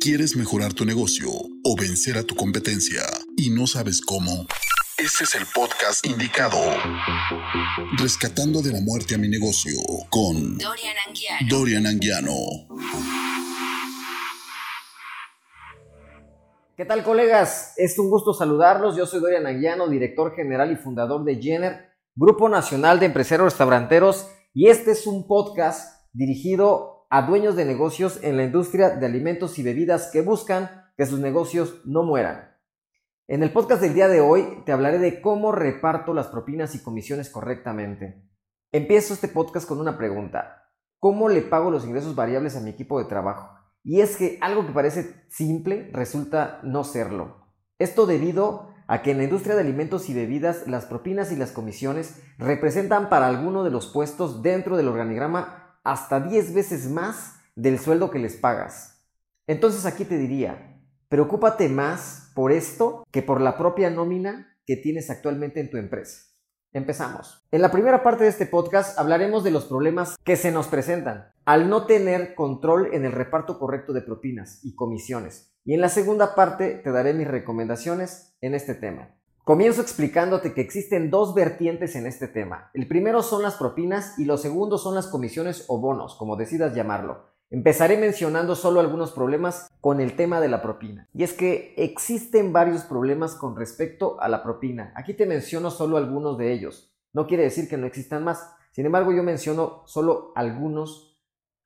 ¿Quieres mejorar tu negocio o vencer a tu competencia y no sabes cómo? Este es el podcast indicado. Rescatando de la muerte a mi negocio con Dorian Anguiano. Dorian Anguiano. ¿Qué tal colegas? Es un gusto saludarlos. Yo soy Dorian Anguiano, director general y fundador de Jenner, Grupo Nacional de Empresarios Restauranteros, y este es un podcast dirigido a dueños de negocios en la industria de alimentos y bebidas que buscan que sus negocios no mueran. En el podcast del día de hoy te hablaré de cómo reparto las propinas y comisiones correctamente. Empiezo este podcast con una pregunta. ¿Cómo le pago los ingresos variables a mi equipo de trabajo? Y es que algo que parece simple resulta no serlo. Esto debido a que en la industria de alimentos y bebidas las propinas y las comisiones representan para alguno de los puestos dentro del organigrama hasta 10 veces más del sueldo que les pagas. Entonces aquí te diría, preocúpate más por esto que por la propia nómina que tienes actualmente en tu empresa. Empezamos. En la primera parte de este podcast hablaremos de los problemas que se nos presentan al no tener control en el reparto correcto de propinas y comisiones. Y en la segunda parte te daré mis recomendaciones en este tema. Comienzo explicándote que existen dos vertientes en este tema. El primero son las propinas y lo segundo son las comisiones o bonos, como decidas llamarlo. Empezaré mencionando solo algunos problemas con el tema de la propina. Y es que existen varios problemas con respecto a la propina. Aquí te menciono solo algunos de ellos. No quiere decir que no existan más. Sin embargo, yo menciono solo algunos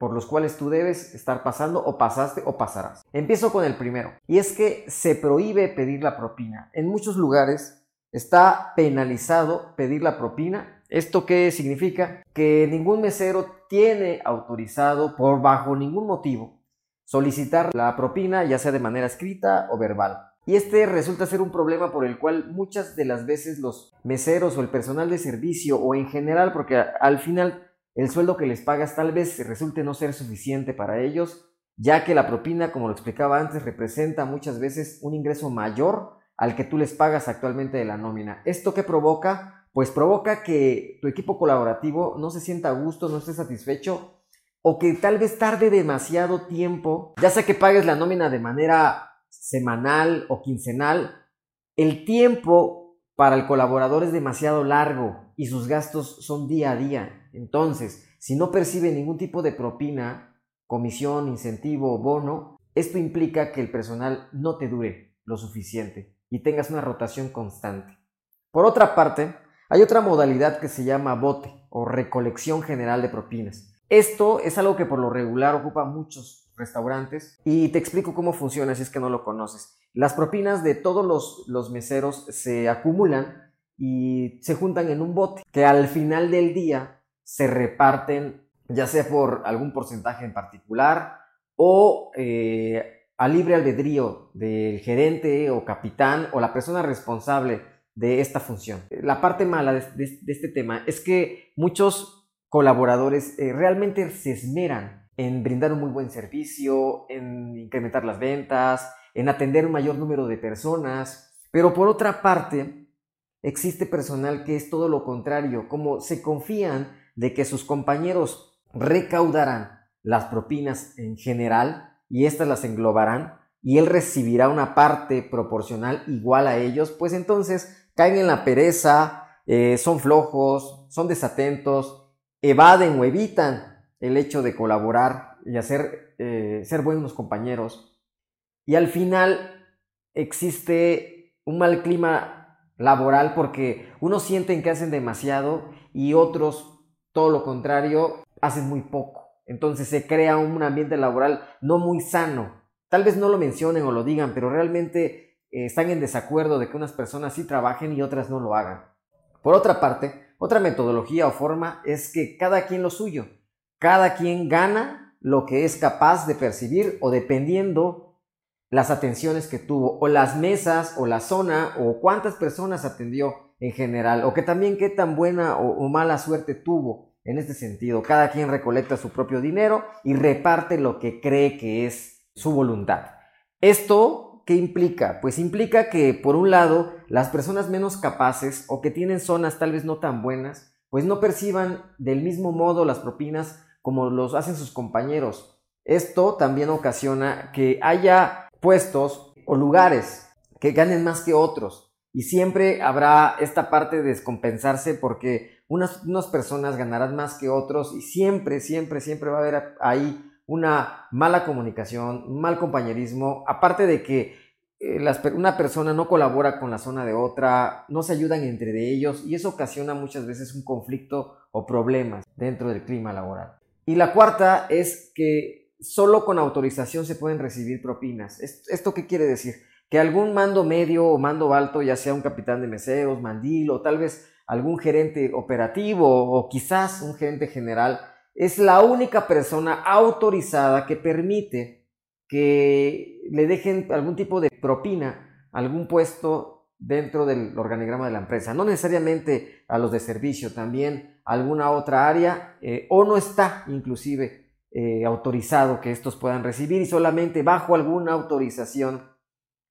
por los cuales tú debes estar pasando o pasaste o pasarás. Empiezo con el primero. Y es que se prohíbe pedir la propina. En muchos lugares está penalizado pedir la propina ¿Esto qué significa? Que ningún mesero tiene autorizado por bajo ningún motivo solicitar la propina ya sea de manera escrita o verbal. Y este resulta ser un problema por el cual muchas de las veces los meseros o el personal de servicio o en general, porque al final el sueldo que les pagas tal vez resulte no ser suficiente para ellos, ya que la propina, como lo explicaba antes, representa muchas veces un ingreso mayor al que tú les pagas actualmente de la nómina. ¿Esto qué provoca? pues provoca que tu equipo colaborativo no se sienta a gusto, no esté satisfecho o que tal vez tarde demasiado tiempo, ya sea que pagues la nómina de manera semanal o quincenal, el tiempo para el colaborador es demasiado largo y sus gastos son día a día. Entonces, si no percibe ningún tipo de propina, comisión, incentivo o bono, esto implica que el personal no te dure lo suficiente y tengas una rotación constante. Por otra parte, hay otra modalidad que se llama bote o recolección general de propinas. Esto es algo que por lo regular ocupa muchos restaurantes y te explico cómo funciona si es que no lo conoces. Las propinas de todos los, los meseros se acumulan y se juntan en un bote que al final del día se reparten ya sea por algún porcentaje en particular o eh, a libre albedrío del gerente o capitán o la persona responsable de esta función. La parte mala de, este tema es que muchos colaboradores eh, realmente se esmeran en brindar un muy buen servicio, en incrementar las ventas, en atender un mayor número de personas, pero por otra parte, existe personal que es todo lo contrario, como se confían de que sus compañeros recaudarán las propinas en general y éstas las englobarán y él recibirá una parte proporcional igual a ellos, pues entonces caen en la pereza, eh, son flojos, son desatentos, evaden o evitan el hecho de colaborar y hacer, eh, ser buenos compañeros. Y al final existe un mal clima laboral porque unos sienten que hacen demasiado y otros, todo lo contrario, hacen muy poco. Entonces se crea un ambiente laboral no muy sano. Tal vez no lo mencionen o lo digan, pero realmente eh, están en desacuerdo de que unas personas sí trabajen y otras no lo hagan. Por otra parte, otra metodología o forma es que cada quien lo suyo, cada quien gana lo que es capaz de percibir o dependiendo las atenciones que tuvo o las mesas o la zona o cuántas personas atendió en general o que también qué tan buena o, mala suerte tuvo en este sentido. Cada quien recolecta su propio dinero y reparte lo que cree que es su voluntad. Esto ¿qué implica? Pues implica que, por un lado, las personas menos capaces o que tienen zonas tal vez no tan buenas, pues no perciban del mismo modo las propinas como los hacen sus compañeros. Esto también ocasiona que haya puestos o lugares que ganen más que otros. Y siempre habrá esta parte de descompensarse porque unas, unas personas ganarán más que otros y siempre, siempre, siempre va a haber ahí una mala comunicación, un mal compañerismo, aparte de que eh, una persona no colabora con la zona de otra, no se ayudan entre de ellos y eso ocasiona muchas veces un conflicto o problemas dentro del clima laboral. Y la cuarta es que solo con autorización se pueden recibir propinas. ¿Esto qué quiere decir? Que algún mando medio o mando alto, ya sea un capitán de meseros, mandil o tal vez algún gerente operativo o quizás un gerente general, es la única persona autorizada que permite que le dejen algún tipo de propina, algún puesto dentro del organigrama de la empresa. No necesariamente a los de servicio, también alguna otra área, eh, o no está inclusive eh, autorizado que estos puedan recibir y solamente bajo alguna autorización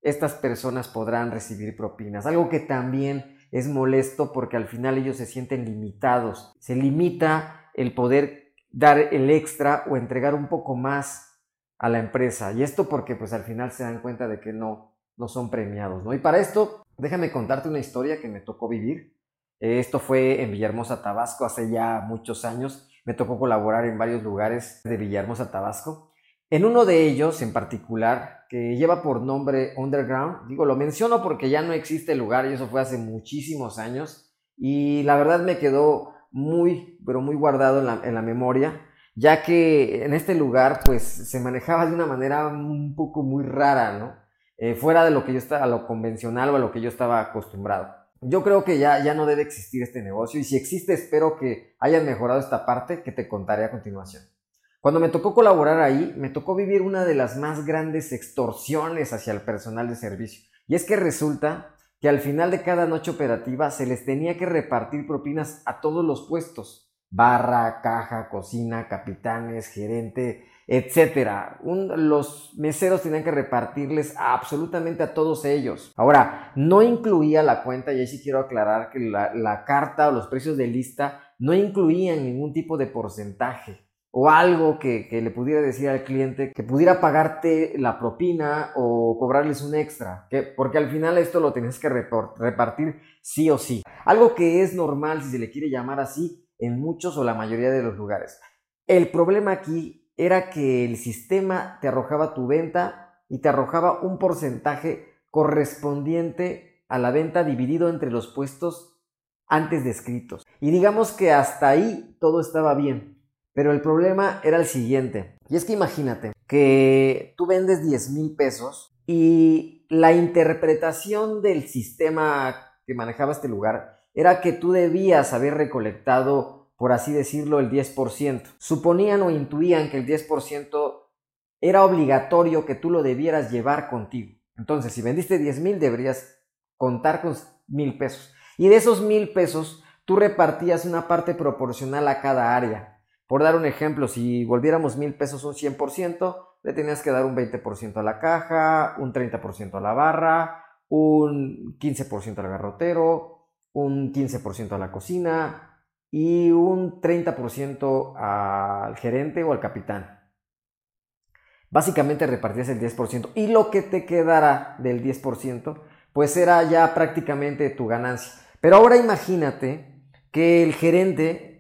estas personas podrán recibir propinas. Algo que también es molesto porque al final ellos se sienten limitados. Se limita el poder dar el extra o entregar un poco más a la empresa. Y esto porque pues al final se dan cuenta de que no, no son premiados, ¿no? Y para esto, déjame contarte una historia que me tocó vivir. Esto fue en Villahermosa, Tabasco, hace ya muchos años. Me tocó colaborar en varios lugares de Villahermosa, Tabasco. En uno de ellos en particular, que lleva por nombre Underground, digo, lo menciono porque ya no existe el lugar y eso fue hace muchísimos años. Y la verdad me quedó muy, pero muy guardado en la, en la memoria ya que en este lugar pues se manejaba de una manera un poco muy rara, ¿no? Eh, fuera de lo que yo estaba, a lo convencional o a lo que yo estaba acostumbrado. Yo creo que ya, ya no debe existir este negocio y si existe espero que hayan mejorado esta parte que te contaré a continuación. Cuando me tocó colaborar ahí, me tocó vivir una de las más grandes extorsiones hacia el personal de servicio. Y es que resulta que al final de cada noche operativa se les tenía que repartir propinas a todos los puestos barra, caja, cocina, capitanes, gerente, etcétera. los meseros tenían que repartirles absolutamente a todos ellos. Ahora, no incluía la cuenta, y ahí sí quiero aclarar que la, carta o los precios de lista no incluían ningún tipo de porcentaje o algo que, le pudiera decir al cliente que pudiera pagarte la propina o cobrarles un extra, porque al final esto lo tenías que repartir sí o sí. Algo que es normal, si se le quiere llamar así, en muchos o la mayoría de los lugares. El problema aquí era que el sistema te arrojaba tu venta y te arrojaba un porcentaje correspondiente a la venta dividido entre los puestos antes descritos. Y digamos que hasta ahí todo estaba bien. Pero el problema era el siguiente. Y es que imagínate que tú vendes 10 mil pesos y la interpretación del sistema que manejaba este lugar era que tú debías haber recolectado, por así decirlo, el 10%. Suponían o intuían que el 10% era obligatorio que tú lo debieras llevar contigo. Entonces, si vendiste 10 mil, deberías contar con mil pesos. Y de esos mil pesos, tú repartías una parte proporcional a cada área. Por dar un ejemplo, si volviéramos mil pesos un 100%, le tenías que dar un 20% a la caja, un 30% a la barra, un 15% al garrotero, un 15% a la cocina y un 30% al gerente o al capitán. Básicamente repartías el 10% y lo que te quedara del 10% pues era ya prácticamente tu ganancia. Pero ahora imagínate que el gerente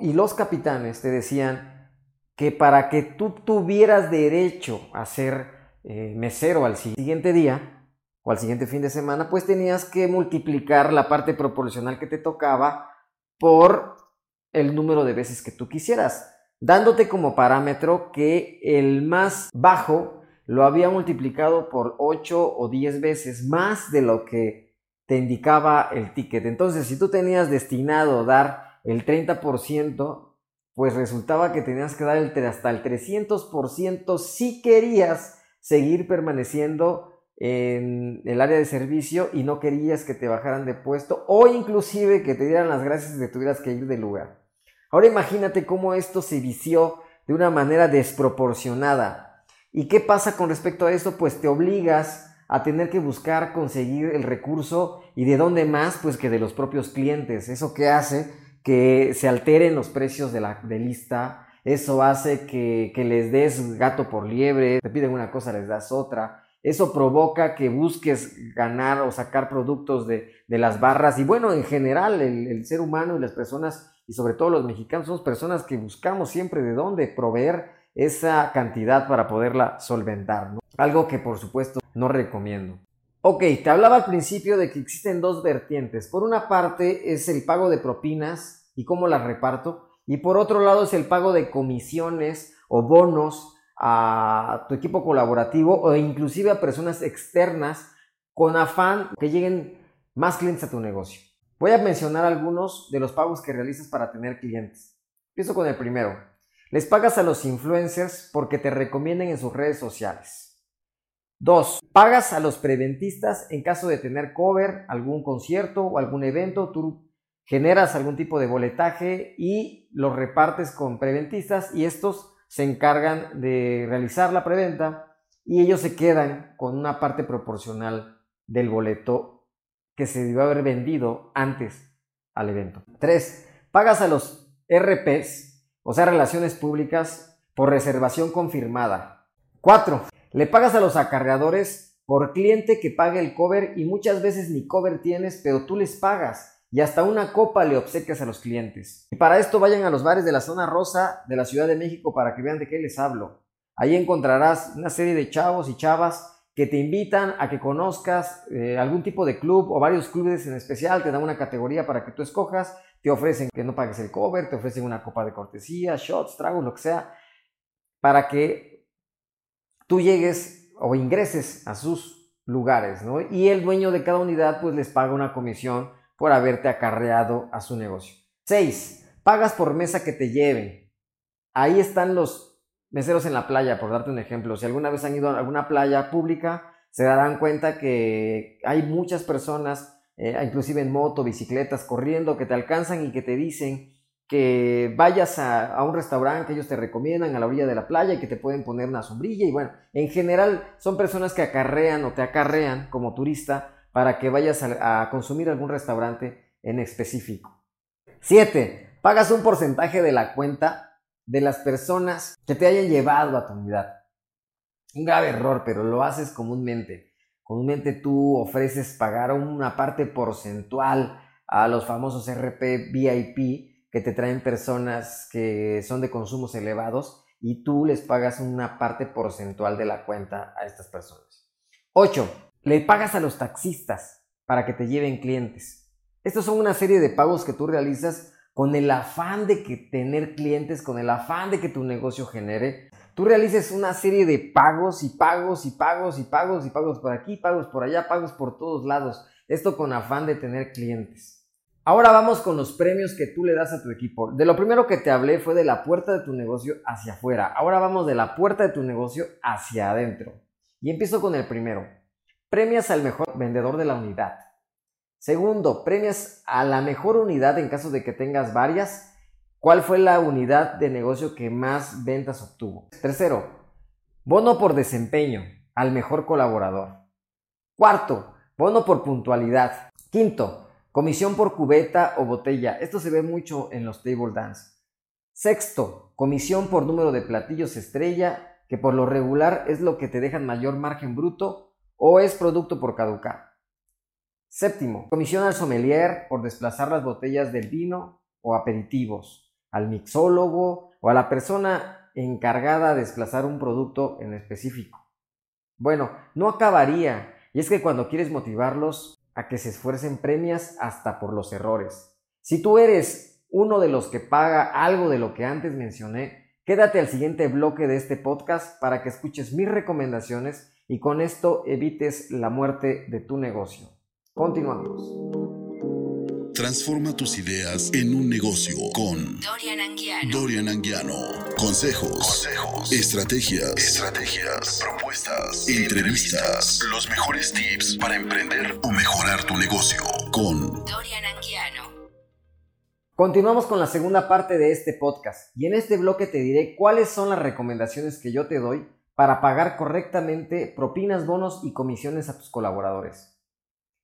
y los capitanes te decían que para que tú tuvieras derecho a ser eh, mesero al siguiente día, o al siguiente fin de semana, pues tenías que multiplicar la parte proporcional que te tocaba por el número de veces que tú quisieras, dándote como parámetro que el más bajo lo había multiplicado por 8 o 10 veces más de lo que te indicaba el ticket. Entonces, si tú tenías destinado dar el 30%, pues resultaba que tenías que dar el, hasta el 300% si querías seguir permaneciendo en el área de servicio y no querías que te bajaran de puesto o inclusive que te dieran las gracias de que tuvieras que ir del lugar. Ahora imagínate cómo esto se vició de una manera desproporcionada. ¿Y qué pasa con respecto a esto? Pues te obligas a tener que buscar conseguir el recurso y de dónde más pues que de los propios clientes. Eso que hace que se alteren los precios de la de lista, eso hace que, les des gato por liebre, te piden una cosa, les das otra. Eso provoca que busques ganar o sacar productos de, las barras. Y bueno, en general, el, ser humano y las personas, y sobre todo los mexicanos, somos personas que buscamos siempre de dónde proveer esa cantidad para poderla solventar. Algo que por supuesto no recomiendo. Ok, te hablaba al principio de que existen dos vertientes. Por una parte es el pago de propinas y cómo las reparto. Y por otro lado es el pago de comisiones o bonos a tu equipo colaborativo o inclusive a personas externas con afán que lleguen más clientes a tu negocio. Voy a mencionar algunos de los pagos que realizas para tener clientes. Empiezo con el primero. Les pagas a los influencers porque te recomienden en sus redes sociales. 2. Pagas a los preventistas en caso de tener cover, algún concierto o algún evento. Tú generas algún tipo de boletaje y los repartes con preventistas y estos se encargan de realizar la preventa y ellos se quedan con una parte proporcional del boleto que se debió haber vendido antes al evento. 3. Pagas a los RPs, o sea, relaciones públicas, por reservación confirmada. 4. Le pagas a los acarreadores por cliente que pague el cover y muchas veces ni cover tienes, pero tú les pagas y hasta una copa le obsequias a los clientes. Y para esto vayan a los bares de la zona rosa de la Ciudad de México para que vean de qué les hablo. Ahí encontrarás una serie de chavos y chavas que te invitan a que conozcas eh, algún tipo de club o varios clubes en especial, te dan una categoría para que tú escojas, te ofrecen que no pagues el cover, te ofrecen una copa de cortesía, shots, tragos, lo que sea, para que tú llegues o ingreses a sus lugares, ¿no? Y el dueño de cada unidad pues les paga una comisión por haberte acarreado a su negocio. 6. Pagas por mesa que te lleven. Ahí están los meseros en la playa, por darte un ejemplo. Si alguna vez han ido a alguna playa pública, se darán cuenta que hay muchas personas, eh, inclusive en moto, bicicletas, corriendo, que te alcanzan y que te dicen que vayas a, a, un restaurante que ellos te recomiendan a la orilla de la playa y que te pueden poner una sombrilla. Y bueno, en general son personas que acarrean o te acarrean como turista para que vayas a, consumir algún restaurante en específico. 7. Pagas un porcentaje de la cuenta de las personas que te hayan llevado a tu unidad. Un grave error, pero lo haces comúnmente. Comúnmente tú ofreces pagar una parte porcentual a los famosos RP VIP que te traen personas que son de consumos elevados y tú les pagas una parte porcentual de la cuenta a estas personas. 8. Le pagas a los taxistas para que te lleven clientes. Estos son una serie de pagos que tú realizas con el afán de que tener clientes, con el afán de que tu negocio genere. Tú realices una serie de pagos y pagos y pagos y pagos y pagos por aquí, pagos por allá, pagos por todos lados. Esto con afán de tener clientes. Ahora vamos con los premios que tú le das a tu equipo. De lo primero que te hablé fue de la puerta de tu negocio hacia afuera. Ahora vamos de la puerta de tu negocio hacia adentro. Y empiezo con el primero. Premias al mejor vendedor de la unidad. Segundo, premias a la mejor unidad en caso de que tengas varias. ¿Cuál fue la unidad de negocio que más ventas obtuvo? Tercero, bono por desempeño al mejor colaborador. Cuarto, bono por puntualidad. Quinto, comisión por cubeta o botella. Esto se ve mucho en los table dance. Sexto, comisión por número de platillos estrella, que por lo regular es lo que te dejan mayor margen bruto o es producto por caducar. Séptimo, comisión al sommelier por desplazar las botellas del vino o aperitivos, al mixólogo o a la persona encargada de desplazar un producto en específico. Bueno, no acabaría, y es que cuando quieres motivarlos a que se esfuercen premias hasta por los errores. Si tú eres uno de los que paga algo de lo que antes mencioné, quédate al siguiente bloque de este podcast para que escuches mis recomendaciones y con esto evites la muerte de tu negocio. Continuamos. Transforma tus ideas en un negocio con Dorian Anguiano. Dorian Anguiano. Consejos, Consejos, estrategias, estrategias, propuestas, entrevistas, los mejores tips para emprender o mejorar tu negocio con Dorian Anguiano. Continuamos con la segunda parte de este podcast y en este bloque te diré cuáles son las recomendaciones que yo te doy para pagar correctamente propinas, bonos y comisiones a tus colaboradores.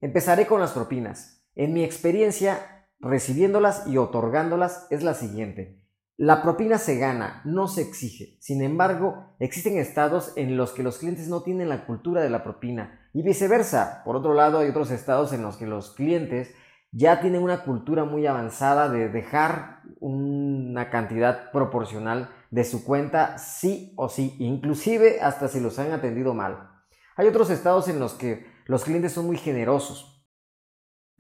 Empezaré con las propinas. En mi experiencia, recibiéndolas y otorgándolas es la siguiente. La propina se gana, no se exige. Sin embargo, existen estados en los que los clientes no tienen la cultura de la propina y viceversa. Por otro lado, hay otros estados en los que los clientes ya tienen una cultura muy avanzada de dejar una cantidad proporcional de su cuenta sí o sí, inclusive hasta si los han atendido mal. Hay otros estados en los que los clientes son muy generosos.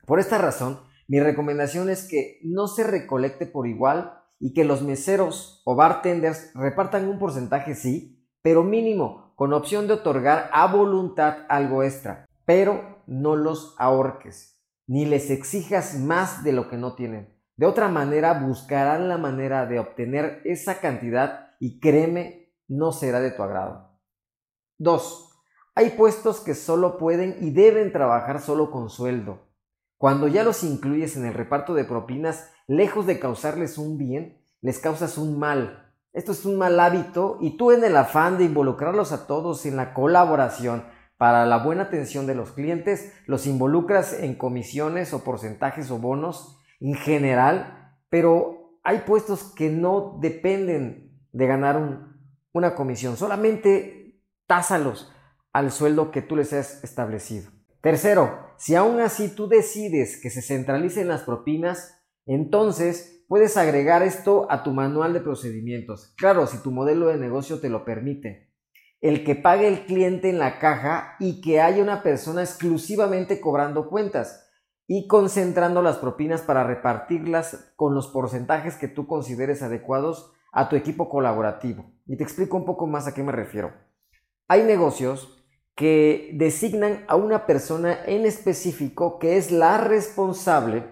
Por esta razón, mi recomendación es que no se recolecte por igual y que los meseros o bartenders repartan un porcentaje sí, pero mínimo, con opción de otorgar a voluntad algo extra, pero no los ahorques, ni les exijas más de lo que no tienen. De otra manera, buscarán la manera de obtener esa cantidad y créeme, no será de tu agrado. 2. Hay puestos que solo pueden y deben trabajar solo con sueldo. Cuando ya los incluyes en el reparto de propinas, lejos de causarles un bien, les causas un mal. Esto es un mal hábito y tú en el afán de involucrarlos a todos en la colaboración para la buena atención de los clientes, los involucras en comisiones o porcentajes o bonos en general, pero hay puestos que no dependen de ganar una comisión, solamente tásalos al sueldo que tú les has establecido. Tercero, si aún así tú decides que se centralicen las propinas, entonces puedes agregar esto a tu manual de procedimientos. Claro, si tu modelo de negocio te lo permite. El que pague el cliente en la caja y que haya una persona exclusivamente cobrando cuentas y concentrando las propinas para repartirlas con los porcentajes que tú consideres adecuados a tu equipo colaborativo. Y te explico un poco más a qué me refiero. Hay negocios que designan a una persona en específico que es la responsable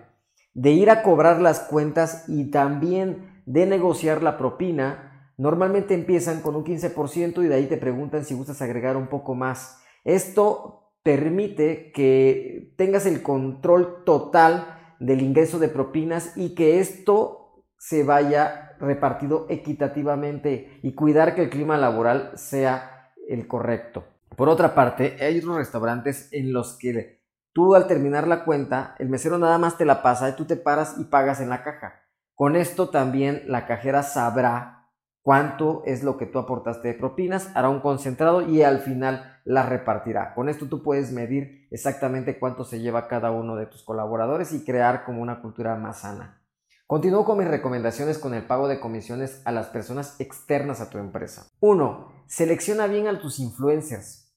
de ir a cobrar las cuentas y también de negociar la propina. Normalmente empiezan con un 15% y de ahí te preguntan si gustas agregar un poco más. Esto permite que tengas el control total del ingreso de propinas y que esto se vaya repartido equitativamente y cuidar que el clima laboral sea el correcto. Por otra parte, hay otros restaurantes en los que tú al terminar la cuenta, el mesero nada más te la pasa y tú te paras y pagas en la caja. Con esto también la cajera sabrá cuánto es lo que tú aportaste de propinas, hará un concentrado y al final la repartirá. Con esto tú puedes medir exactamente cuánto se lleva cada uno de tus colaboradores y crear como una cultura más sana. Continúo con mis recomendaciones con el pago de comisiones a las personas externas a tu empresa. 1. Selecciona bien a tus influencers.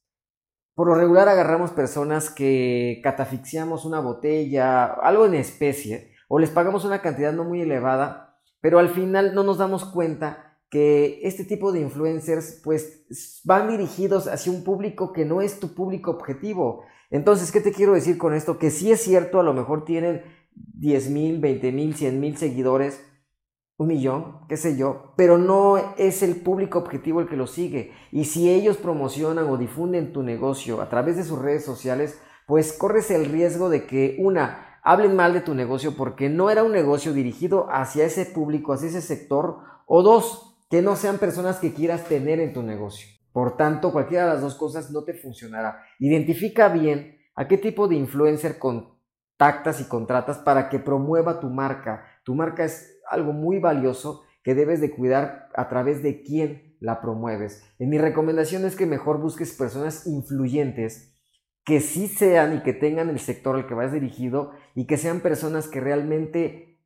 Por lo regular agarramos personas que catafixiamos una botella, algo en especie, o les pagamos una cantidad no muy elevada, pero al final no nos damos cuenta que este tipo de influencers pues van dirigidos hacia un público que no es tu público objetivo. Entonces, ¿qué te quiero decir con esto? Que sí es cierto, a lo mejor tienen 10 mil, 20 mil, 100 mil seguidores, un millón, qué sé yo, pero no es el público objetivo el que lo sigue. Y si ellos promocionan o difunden tu negocio a través de sus redes sociales, pues corres el riesgo de que una, hablen mal de tu negocio porque no era un negocio dirigido hacia ese público, hacia ese sector, o dos, que no sean personas que quieras tener en tu negocio. Por tanto, cualquiera de las dos cosas no te funcionará. Identifica bien a qué tipo de influencer contactas y contratas para que promueva tu marca. Tu marca es algo muy valioso que debes de cuidar a través de quién la promueves. En mi recomendación es que mejor busques personas influyentes que sí sean y que tengan el sector al que vas dirigido y que sean personas que realmente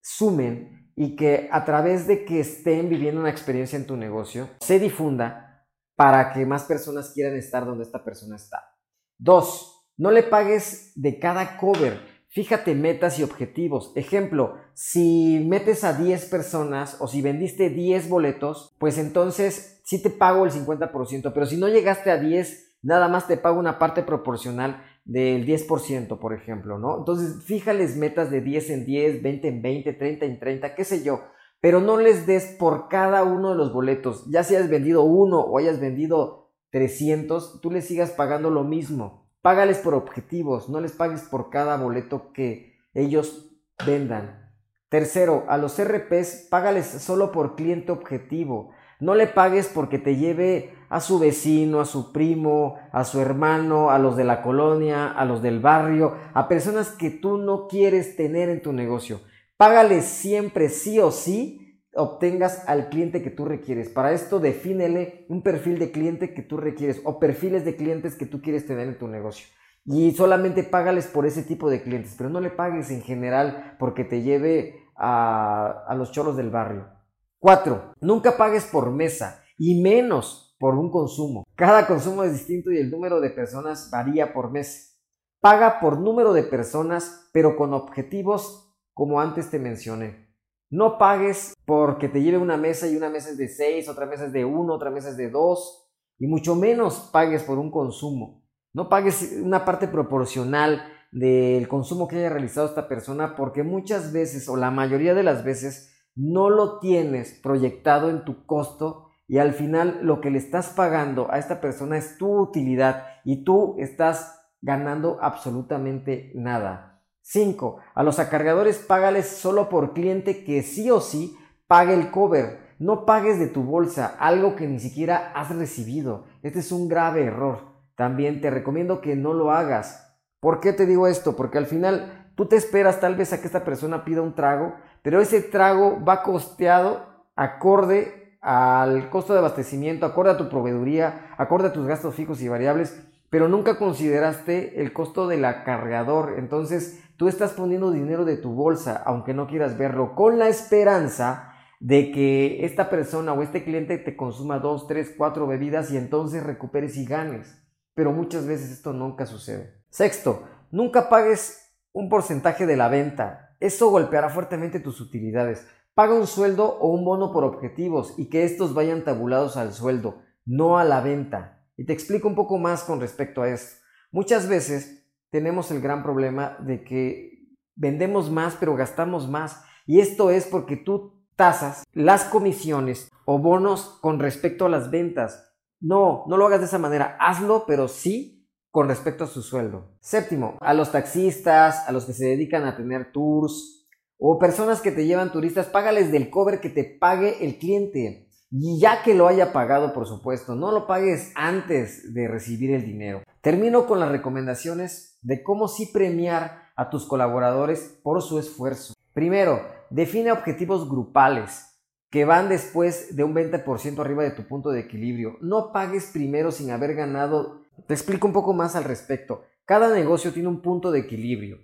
sumen y que a través de que estén viviendo una experiencia en tu negocio se difunda para que más personas quieran estar donde esta persona está. Dos, no le pagues de cada cover. Fíjate metas y objetivos. Ejemplo, si metes a 10 personas o si vendiste 10 boletos, pues entonces sí te pago el 50%, pero si no llegaste a 10, nada más te pago una parte proporcional del 10%, por ejemplo, ¿no? Entonces, fíjales metas de 10 en 10, 20 en 20, 30 en 30, qué sé yo, pero no les des por cada uno de los boletos, ya si hayas vendido uno o hayas vendido 300, tú les sigas pagando lo mismo. Págales por objetivos, no les pagues por cada boleto que ellos vendan. Tercero, a los RPs págales solo por cliente objetivo. No le pagues porque te lleve a su vecino, a su primo, a su hermano, a los de la colonia, a los del barrio, a personas que tú no quieres tener en tu negocio. Págales siempre sí o sí obtengas al cliente que tú requieres. Para esto defínele un perfil de cliente que tú requieres o perfiles de clientes que tú quieres tener en tu negocio. Y solamente págales por ese tipo de clientes, pero no le pagues en general porque te lleve a, a los choros del barrio. 4. Nunca pagues por mesa y menos por un consumo. Cada consumo es distinto y el número de personas varía por mes. Paga por número de personas, pero con objetivos como antes te mencioné. No pagues porque te lleve una mesa y una mesa es de 6, otra mesa es de 1, otra mesa es de 2, y mucho menos pagues por un consumo. No pagues una parte proporcional del consumo que haya realizado esta persona porque muchas veces o la mayoría de las veces no lo tienes proyectado en tu costo y al final lo que le estás pagando a esta persona es tu utilidad y tú estás ganando absolutamente nada. 5. A los acargadores págales solo por cliente que sí o sí pague el cover. No pagues de tu bolsa algo que ni siquiera has recibido. Este es un grave error. También te recomiendo que no lo hagas. ¿Por qué te digo esto? Porque al final tú te esperas tal vez a que esta persona pida un trago, pero ese trago va costeado acorde al costo de abastecimiento, acorde a tu proveeduría, acorde a tus gastos fijos y variables, pero nunca consideraste el costo del acargador. Entonces, Tú estás poniendo dinero de tu bolsa, aunque no quieras verlo, con la esperanza de que esta persona o este cliente te consuma dos, tres, cuatro bebidas y entonces recuperes y ganes. Pero muchas veces esto nunca sucede. Sexto, nunca pagues un porcentaje de la venta. Eso golpeará fuertemente tus utilidades. Paga un sueldo o un bono por objetivos y que estos vayan tabulados al sueldo, no a la venta. Y te explico un poco más con respecto a esto. Muchas veces tenemos el gran problema de que vendemos más pero gastamos más. Y esto es porque tú tasas las comisiones o bonos con respecto a las ventas. No, no lo hagas de esa manera. Hazlo, pero sí con respecto a su sueldo. Séptimo, a los taxistas, a los que se dedican a tener tours o personas que te llevan turistas, págales del cover que te pague el cliente. Y ya que lo haya pagado, por supuesto, no lo pagues antes de recibir el dinero. Termino con las recomendaciones de cómo sí premiar a tus colaboradores por su esfuerzo. Primero, define objetivos grupales que van después de un 20% arriba de tu punto de equilibrio. No pagues primero sin haber ganado. Te explico un poco más al respecto. Cada negocio tiene un punto de equilibrio.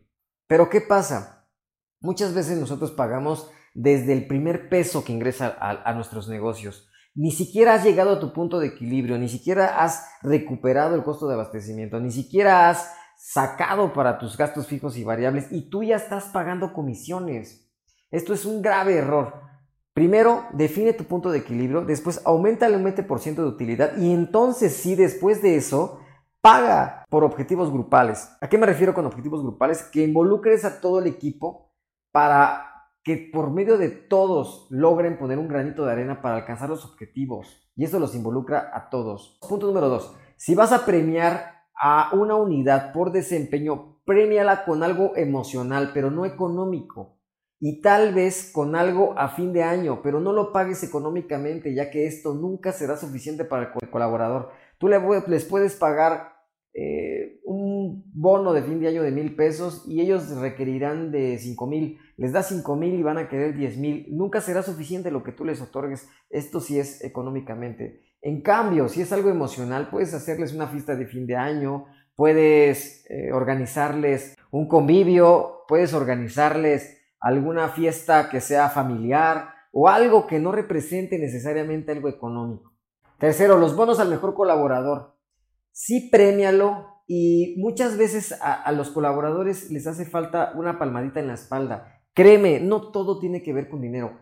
Pero ¿qué pasa? Muchas veces nosotros pagamos desde el primer peso que ingresa a, nuestros negocios. Ni siquiera has llegado a tu punto de equilibrio, ni siquiera has recuperado el costo de abastecimiento, ni siquiera has sacado para tus gastos fijos y variables y tú ya estás pagando comisiones. Esto es un grave error. Primero, define tu punto de equilibrio, después aumenta el 20% de utilidad y entonces sí, después de eso, paga por objetivos grupales. ¿A qué me refiero con objetivos grupales? Que involucres a todo el equipo para que por medio de todos logren poner un granito de arena para alcanzar los objetivos. Y eso los involucra a todos. Punto número dos. Si vas a premiar a una unidad por desempeño, premiala con algo emocional, pero no económico. Y tal vez con algo a fin de año, pero no lo pagues económicamente, ya que esto nunca será suficiente para el colaborador. Tú les puedes pagar eh, un bono de fin de año de mil pesos y ellos requerirán de cinco mil. Les das cinco mil y van a querer diez mil. Nunca será suficiente lo que tú les otorgues. Esto sí es económicamente. En cambio, si es algo emocional, puedes hacerles una fiesta de fin de año, puedes eh, organizarles un convivio, puedes organizarles alguna fiesta que sea familiar o algo que no represente necesariamente algo económico. Tercero, los bonos al mejor colaborador sí premialo y muchas veces a, los colaboradores les hace falta una palmadita en la espalda. Créeme, no todo tiene que ver con dinero.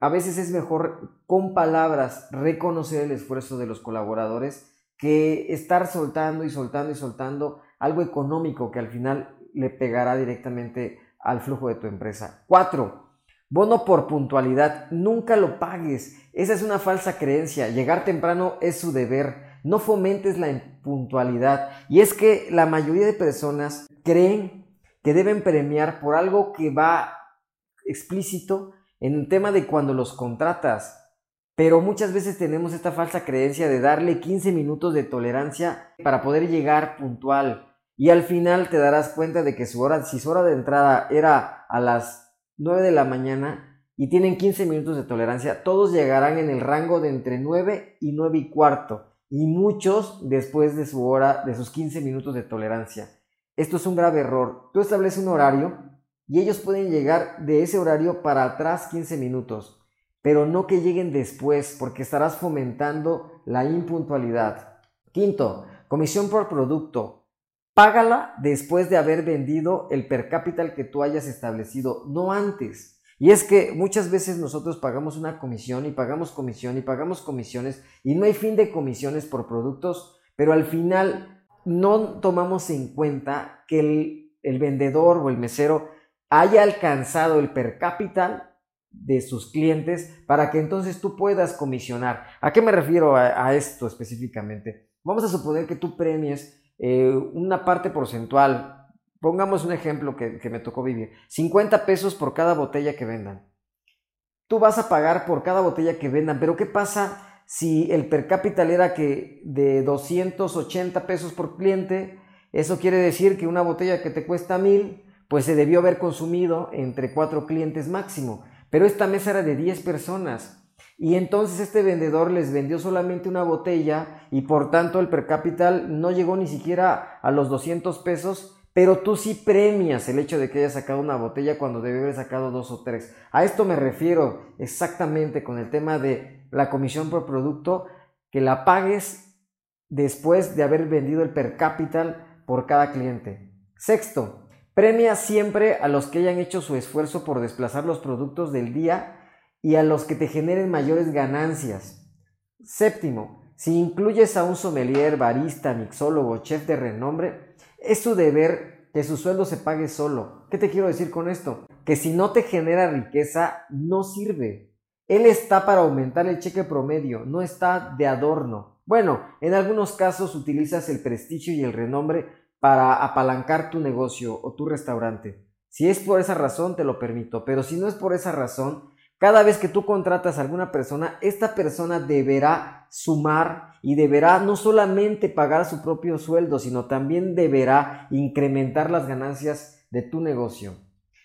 A veces es mejor con palabras reconocer el esfuerzo de los colaboradores que estar soltando y soltando y soltando algo económico que al final le pegará directamente al flujo de tu empresa. Cuatro, bono por puntualidad. Nunca lo pagues. Esa es una falsa creencia. Llegar temprano es su deber no fomentes la impuntualidad. Y es que la mayoría de personas creen que deben premiar por algo que va explícito en el tema de cuando los contratas. Pero muchas veces tenemos esta falsa creencia de darle 15 minutos de tolerancia para poder llegar puntual. Y al final te darás cuenta de que su hora, si su hora de entrada era a las 9 de la mañana y tienen 15 minutos de tolerancia, todos llegarán en el rango de entre 9 y 9 y cuarto y muchos después de su hora, de sus 15 minutos de tolerancia. Esto es un grave error. Tú estableces un horario y ellos pueden llegar de ese horario para atrás 15 minutos, pero no que lleguen después porque estarás fomentando la impuntualidad. Quinto, comisión por producto. Págala después de haber vendido el per cápita que tú hayas establecido, no antes. Y es que muchas veces nosotros pagamos una comisión y pagamos comisión y pagamos comisiones y no hay fin de comisiones por productos, pero al final no tomamos en cuenta que el, vendedor o el mesero haya alcanzado el per cápita de sus clientes para que entonces tú puedas comisionar. ¿A qué me refiero a, esto específicamente? Vamos a suponer que tú premies eh, una parte porcentual Pongamos un ejemplo que, me tocó vivir. 50 pesos por cada botella que vendan. Tú vas a pagar por cada botella que vendan, pero ¿qué pasa si el per cápita era que de 280 pesos por cliente? Eso quiere decir que una botella que te cuesta mil, pues se debió haber consumido entre cuatro clientes máximo. Pero esta mesa era de 10 personas. Y entonces este vendedor les vendió solamente una botella y por tanto el per cápita no llegó ni siquiera a los 200 pesos pero tú sí premias el hecho de que haya sacado una botella cuando debe haber sacado dos o tres. A esto me refiero exactamente con el tema de la comisión por producto, que la pagues después de haber vendido el per cápita por cada cliente. Sexto, premia siempre a los que hayan hecho su esfuerzo por desplazar los productos del día y a los que te generen mayores ganancias. Séptimo, si incluyes a un sommelier, barista, mixólogo, chef de renombre, es su deber que su sueldo se pague solo. ¿Qué te quiero decir con esto? Que si no te genera riqueza, no sirve. Él está para aumentar el cheque promedio, no está de adorno. Bueno, en algunos casos utilizas el prestigio y el renombre para apalancar tu negocio o tu restaurante. Si es por esa razón, te lo permito, pero si no es por esa razón, cada vez que tú contratas a alguna persona, esta persona deberá sumar y deberá no solamente pagar su propio sueldo, sino también deberá incrementar las ganancias de tu negocio.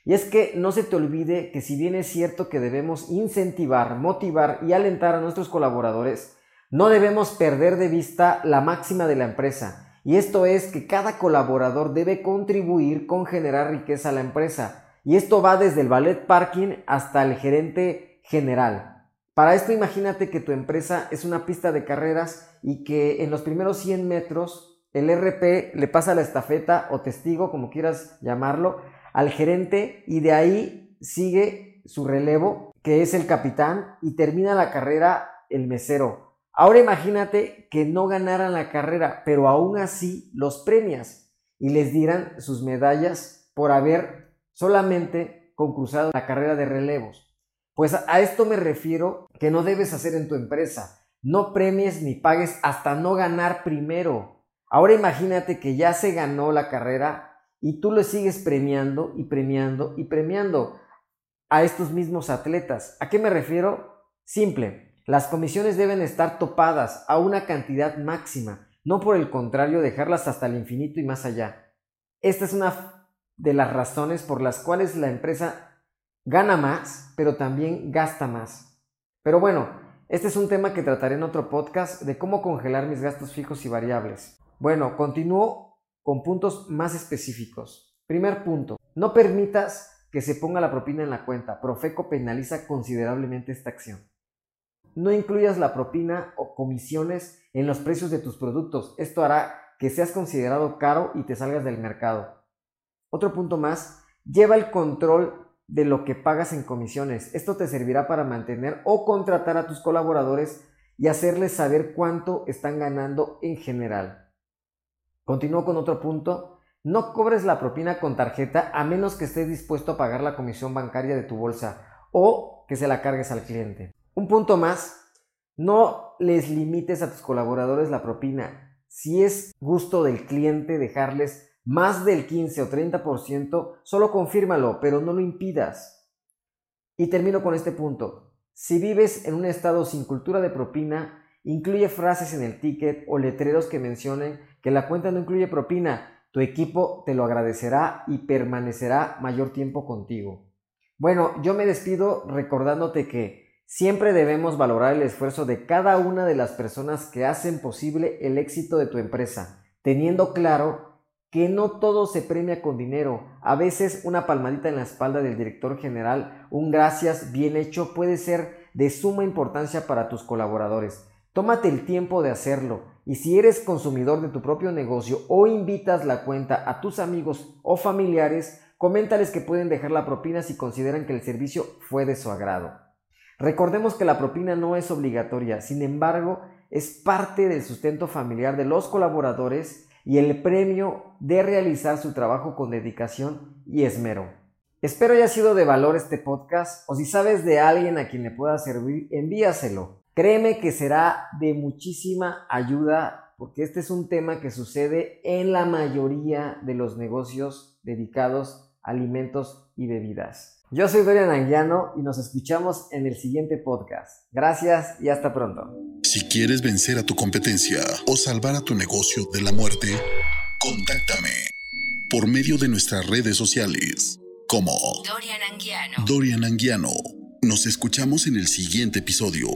Y es que no se te olvide que si bien es cierto que debemos incentivar, motivar y alentar a nuestros colaboradores, no debemos perder de vista la máxima de la empresa. Y esto es que cada colaborador debe contribuir con generar riqueza a la empresa y esto va desde el ballet parking hasta el gerente general. Para esto imagínate que tu empresa es una pista de carreras y que en los primeros 100 metros el RP le pasa la estafeta o testigo, como quieras llamarlo, al gerente y de ahí sigue su relevo, que es el capitán, y termina la carrera el mesero. Ahora imagínate que no ganaran la carrera, pero aún así los premias y les dieran sus medallas por haber solamente con cruzado la carrera de relevos. Pues a esto me refiero que no debes hacer en tu empresa. No premies ni pagues hasta no ganar primero. Ahora imagínate que ya se ganó la carrera y tú le sigues premiando y premiando y premiando a estos mismos atletas. ¿A qué me refiero? Simple. Las comisiones deben estar topadas a una cantidad máxima, no por el contrario dejarlas hasta el infinito y más allá. Esta es una de las razones por las cuales la empresa gana más, pero también gasta más. Pero bueno, este es un tema que trataré en otro podcast de cómo congelar mis gastos fijos y variables. Bueno, continúo con puntos más específicos. Primer punto, no permitas que se ponga la propina en la cuenta. Profeco penaliza considerablemente esta acción. No incluyas la propina o comisiones en los precios de tus productos. Esto hará que seas considerado caro y te salgas del mercado. Otro punto más, lleva el control de lo que pagas en comisiones. Esto te servirá para mantener o contratar a tus colaboradores y hacerles saber cuánto están ganando en general. Continúo con otro punto. No cobres la propina con tarjeta a menos que estés dispuesto a pagar la comisión bancaria de tu bolsa o que se la cargues al cliente. Un punto más. No les limites a tus colaboradores la propina. Si es gusto del cliente dejarles más del 15 o 30%, solo confírmalo, pero no lo impidas. Y termino con este punto. Si vives en un estado sin cultura de propina, incluye frases en el ticket o letreros que mencionen que la cuenta no incluye propina. Tu equipo te lo agradecerá y permanecerá mayor tiempo contigo. Bueno, yo me despido recordándote que siempre debemos valorar el esfuerzo de cada una de las personas que hacen posible el éxito de tu empresa, teniendo claro que no todo se premia con dinero. A veces una palmadita en la espalda del director general, un gracias bien hecho puede ser de suma importancia para tus colaboradores. Tómate el tiempo de hacerlo y si eres consumidor de tu propio negocio o invitas la cuenta a tus amigos o familiares, coméntales que pueden dejar la propina si consideran que el servicio fue de su agrado. Recordemos que la propina no es obligatoria, sin embargo, es parte del sustento familiar de los colaboradores y el premio de realizar su trabajo con dedicación y esmero. Espero haya sido de valor este podcast o si sabes de alguien a quien le pueda servir, envíaselo. Créeme que será de muchísima ayuda porque este es un tema que sucede en la mayoría de los negocios dedicados a alimentos y bebidas. Yo soy Dorian Anguiano y nos escuchamos en el siguiente podcast. Gracias y hasta pronto. Si quieres vencer a tu competencia o salvar a tu negocio de la muerte, contáctame por medio de nuestras redes sociales como Dorian Anguiano. Dorian Anguiano. Nos escuchamos en el siguiente episodio.